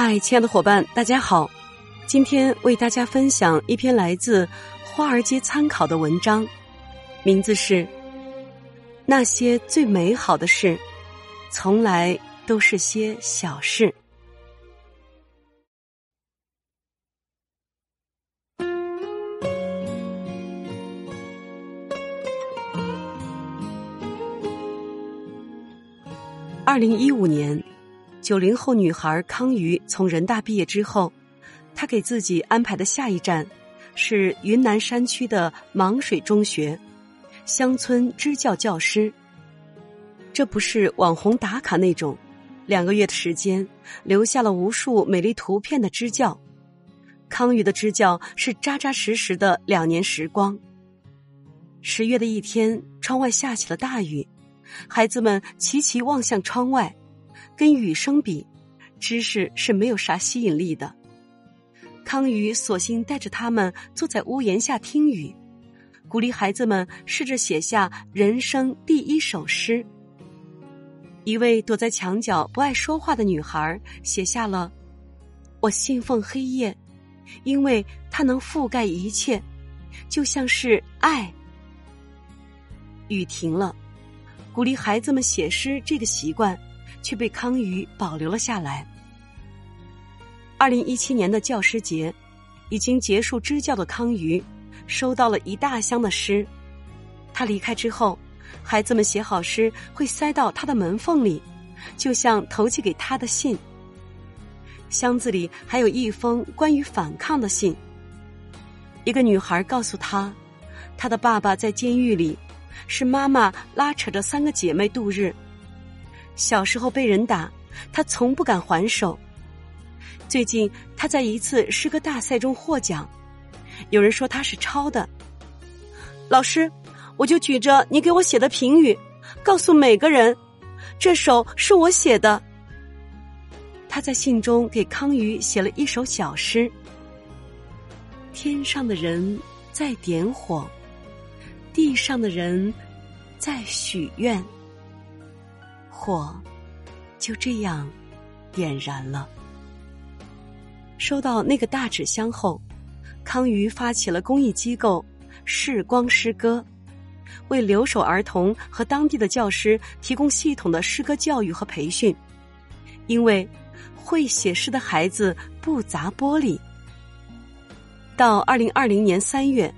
嗨，亲爱的伙伴，大家好！今天为大家分享一篇来自《华尔街参考》的文章，名字是《那些最美好的事，从来都是些小事》。二零一五年。九零后女孩康瑜从人大毕业之后，她给自己安排的下一站是云南山区的芒水中学，乡村支教教师。这不是网红打卡那种，两个月的时间留下了无数美丽图片的支教。康瑜的支教是扎扎实实的两年时光。十月的一天，窗外下起了大雨，孩子们齐齐望向窗外。跟雨声比，知识是没有啥吸引力的。康宇索性带着他们坐在屋檐下听雨，鼓励孩子们试着写下人生第一首诗。一位躲在墙角不爱说话的女孩写下了：“我信奉黑夜，因为它能覆盖一切，就像是爱。”雨停了，鼓励孩子们写诗这个习惯。却被康瑜保留了下来。二零一七年的教师节，已经结束支教的康瑜收到了一大箱的诗。他离开之后，孩子们写好诗会塞到他的门缝里，就像投寄给他的信。箱子里还有一封关于反抗的信。一个女孩告诉他，她的爸爸在监狱里，是妈妈拉扯着三个姐妹度日。小时候被人打，他从不敢还手。最近他在一次诗歌大赛中获奖，有人说他是抄的。老师，我就举着你给我写的评语，告诉每个人，这首是我写的。他在信中给康瑜写了一首小诗：天上的人在点火，地上的人在许愿。火就这样点燃了。收到那个大纸箱后，康瑜发起了公益机构“视光诗歌”，为留守儿童和当地的教师提供系统的诗歌教育和培训。因为会写诗的孩子不砸玻璃。到二零二零年三月。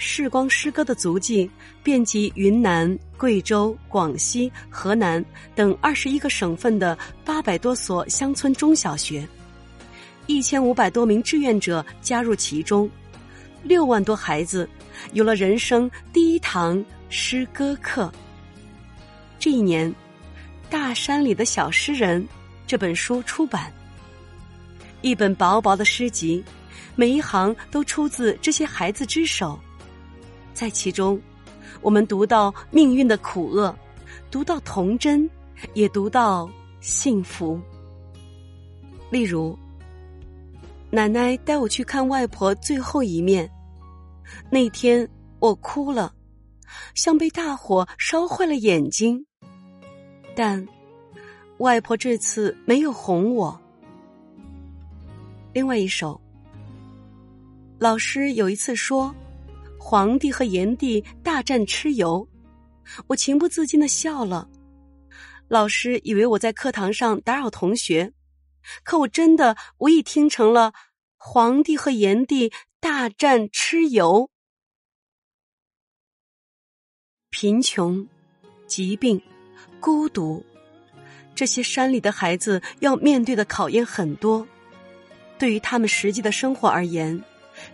世光诗歌的足迹遍及云南、贵州、广西、河南等二十一个省份的八百多所乡村中小学，一千五百多名志愿者加入其中，六万多孩子有了人生第一堂诗歌课。这一年，《大山里的小诗人》这本书出版，一本薄薄的诗集，每一行都出自这些孩子之手。在其中，我们读到命运的苦厄，读到童真，也读到幸福。例如，奶奶带我去看外婆最后一面，那天我哭了，像被大火烧坏了眼睛。但外婆这次没有哄我。另外一首，老师有一次说。皇帝和炎帝大战蚩尤，我情不自禁的笑了。老师以为我在课堂上打扰同学，可我真的无意听成了皇帝和炎帝大战蚩尤。贫穷、疾病、孤独，这些山里的孩子要面对的考验很多，对于他们实际的生活而言。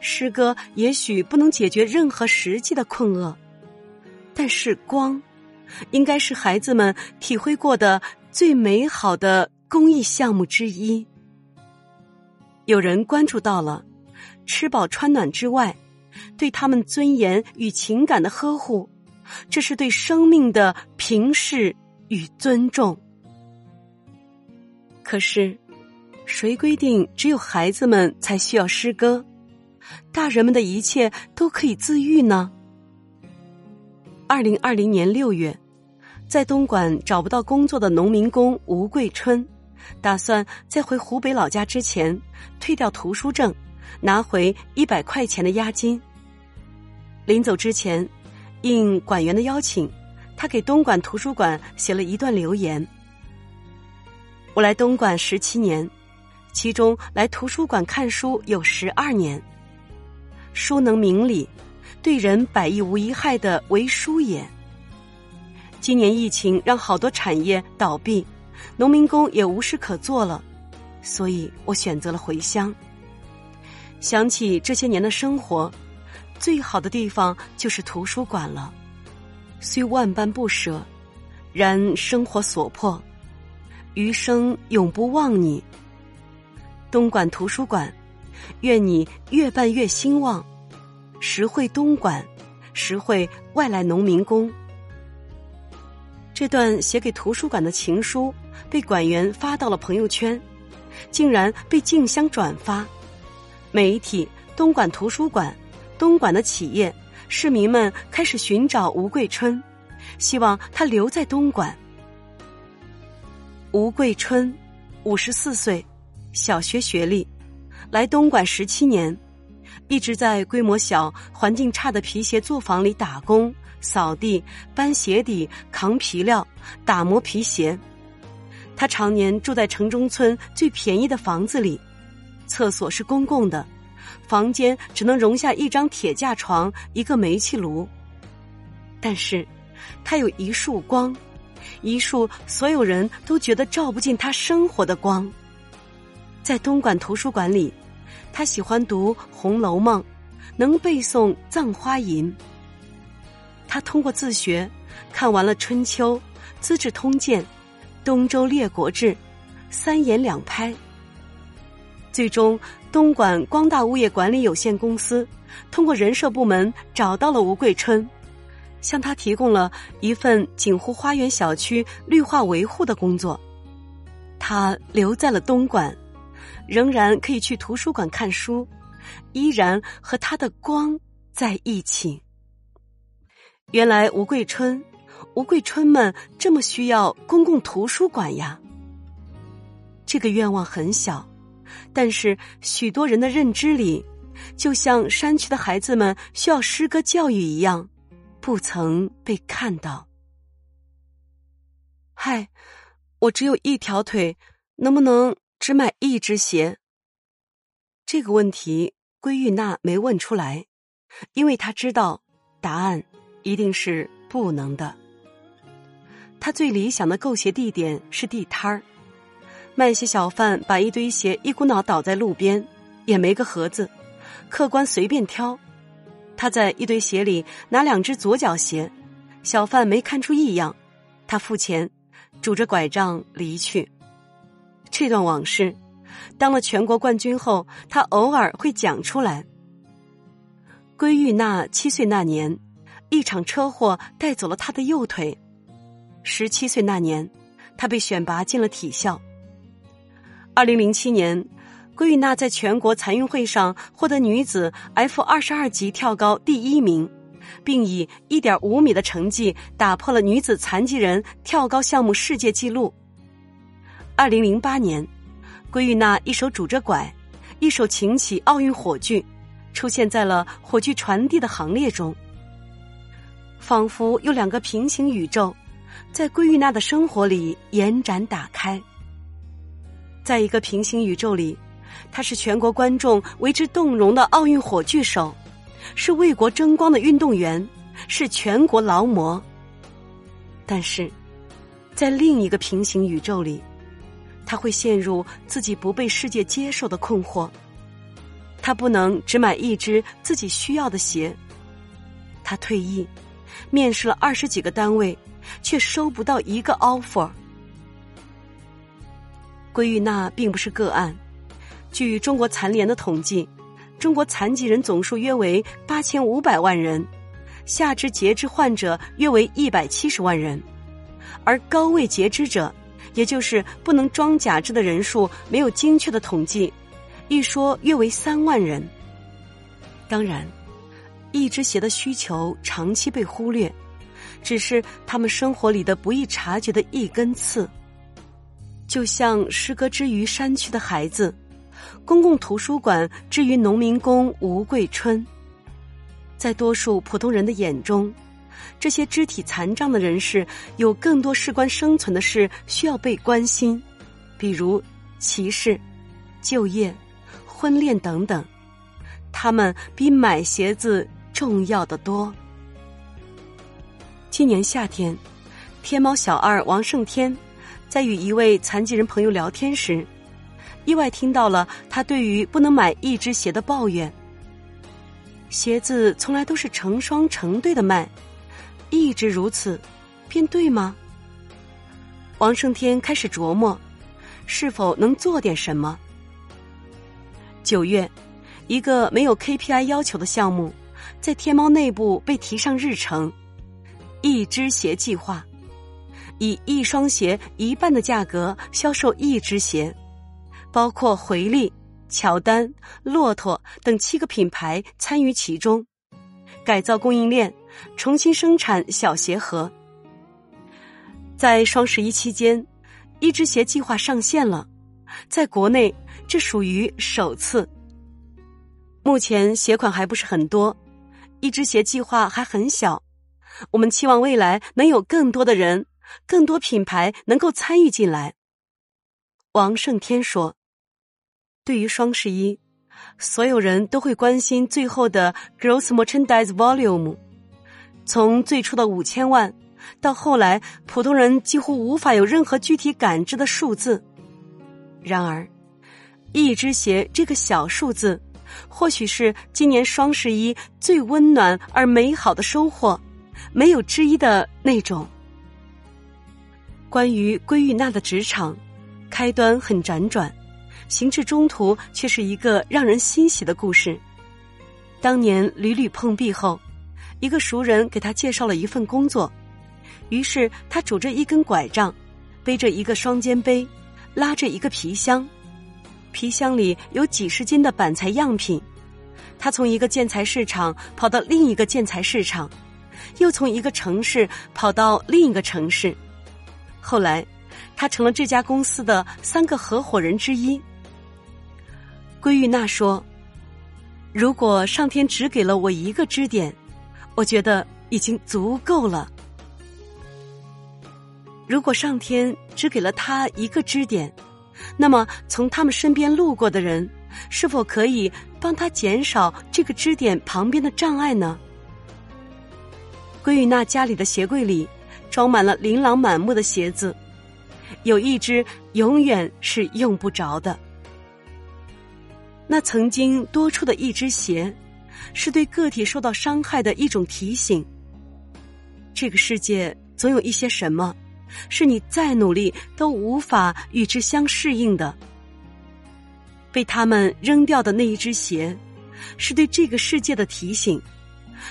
诗歌也许不能解决任何实际的困厄，但是光，应该是孩子们体会过的最美好的公益项目之一。有人关注到了，吃饱穿暖之外，对他们尊严与情感的呵护，这是对生命的平视与尊重。可是，谁规定只有孩子们才需要诗歌？大人们的一切都可以自愈呢。二零二零年六月，在东莞找不到工作的农民工吴桂春，打算在回湖北老家之前退掉图书证，拿回一百块钱的押金。临走之前，应馆员的邀请，他给东莞图书馆写了一段留言：“我来东莞十七年，其中来图书馆看书有十二年。书能明理，对人百益无一害的为书也。今年疫情让好多产业倒闭。”农民工也无事可做了，所以我选择了回乡。想起这些年的生活，最好的地方就是图书馆了。虽万般不舍，然生活所迫，余生永不忘你。东莞图书馆，愿你越办越兴旺，实惠东莞，实惠外来农民工。这段写给图书馆的情书。被馆员发到了朋友圈，竟然被竞相转发。媒体、东莞图书馆、东莞的企业、市民们开始寻找吴桂春，希望他留在东莞。吴桂春，五十四岁，小学学历，来东莞十七年，一直在规模小、环境差的皮鞋作坊里打工、扫地、搬鞋底、扛皮料、打磨皮鞋。他常年住在城中村最便宜的房子里，厕所是公共的，房间只能容下一张铁架床、一个煤气炉。但是，他有一束光，一束所有人都觉得照不进他生活的光。在东莞图书馆里，他喜欢读《红楼梦》，能背诵《葬花吟》。他通过自学，看完了《春秋》《资治通鉴》。《东周列国志》，三言两拍。最终，东莞光大物业管理有限公司通过人社部门找到了吴桂春，向他提供了一份锦湖花园小区绿化维护的工作。他留在了东莞，仍然可以去图书馆看书，依然和他的光在一起。原来，吴桂春。吴桂春们这么需要公共图书馆呀？这个愿望很小，但是许多人的认知里，就像山区的孩子们需要诗歌教育一样，不曾被看到。嗨，我只有一条腿，能不能只买一只鞋？这个问题，归玉娜没问出来，因为她知道答案一定是不能的。他最理想的购鞋地点是地摊儿，卖鞋小贩把一堆鞋一股脑倒在路边，也没个盒子，客官随便挑。他在一堆鞋里拿两只左脚鞋，小贩没看出异样，他付钱，拄着拐杖离去。这段往事，当了全国冠军后，他偶尔会讲出来。归玉娜七岁那年，一场车祸带走了他的右腿。十七岁那年，他被选拔进了体校。二零零七年，归玉娜在全国残运会上获得女子 F 二十二级跳高第一名，并以一点五米的成绩打破了女子残疾人跳高项目世界纪录。二零零八年，归玉娜一手拄着拐，一手擎起奥运火炬，出现在了火炬传递的行列中，仿佛有两个平行宇宙。在归玉娜的生活里延展打开，在一个平行宇宙里，她是全国观众为之动容的奥运火炬手，是为国争光的运动员，是全国劳模。但是，在另一个平行宇宙里，他会陷入自己不被世界接受的困惑。他不能只买一只自己需要的鞋。他退役，面试了二十几个单位。却收不到一个 offer。归玉娜并不是个案，据中国残联的统计，中国残疾人总数约为八千五百万人，下肢截肢患者约为一百七十万人，而高位截肢者，也就是不能装假肢的人数，没有精确的统计，一说约为三万人。当然，一只鞋的需求长期被忽略。只是他们生活里的不易察觉的一根刺。就像诗歌之于山区的孩子，公共图书馆之于农民工吴桂春。在多数普通人的眼中，这些肢体残障的人士有更多事关生存的事需要被关心，比如歧视、就业、婚恋等等。他们比买鞋子重要的多。今年夏天，天猫小二王胜天在与一位残疾人朋友聊天时，意外听到了他对于不能买一只鞋的抱怨。鞋子从来都是成双成对的卖，一直如此，便对吗？王胜天开始琢磨，是否能做点什么。九月，一个没有 KPI 要求的项目，在天猫内部被提上日程，一只鞋计划，以一双鞋一半的价格销售一只鞋，包括回力。乔丹、骆驼等七个品牌参与其中，改造供应链，重新生产小鞋盒。在双十一期间，一只鞋计划上线了，在国内这属于首次。目前鞋款还不是很多，一只鞋计划还很小，我们期望未来能有更多的人、更多品牌能够参与进来。王胜天说。对于双十一，所有人都会关心最后的 gross merchandise volume。从最初的五千万，到后来普通人几乎无法有任何具体感知的数字。然而，一只鞋这个小数字，或许是今年双十一最温暖而美好的收获，没有之一的那种。关于归玉娜的职场，开端很辗转。行至中途，却是一个让人欣喜的故事。当年屡屡碰壁后，一个熟人给他介绍了一份工作，于是他拄着一根拐杖，背着一个双肩背，拉着一个皮箱，皮箱里有几十斤的板材样品。他从一个建材市场跑到另一个建材市场，又从一个城市跑到另一个城市。后来，他成了这家公司的三个合伙人之一。归玉娜说：“如果上天只给了我一个支点，我觉得已经足够了。如果上天只给了他一个支点，那么从他们身边路过的人，是否可以帮他减少这个支点旁边的障碍呢？”归玉娜家里的鞋柜里装满了琳琅满目的鞋子，有一只永远是用不着的。那曾经多出的一只鞋，是对个体受到伤害的一种提醒。这个世界总有一些什么，是你再努力都无法与之相适应的。被他们扔掉的那一只鞋，是对这个世界的提醒。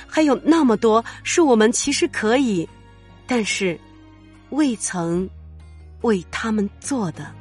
还有那么多是我们其实可以，但是未曾为他们做的。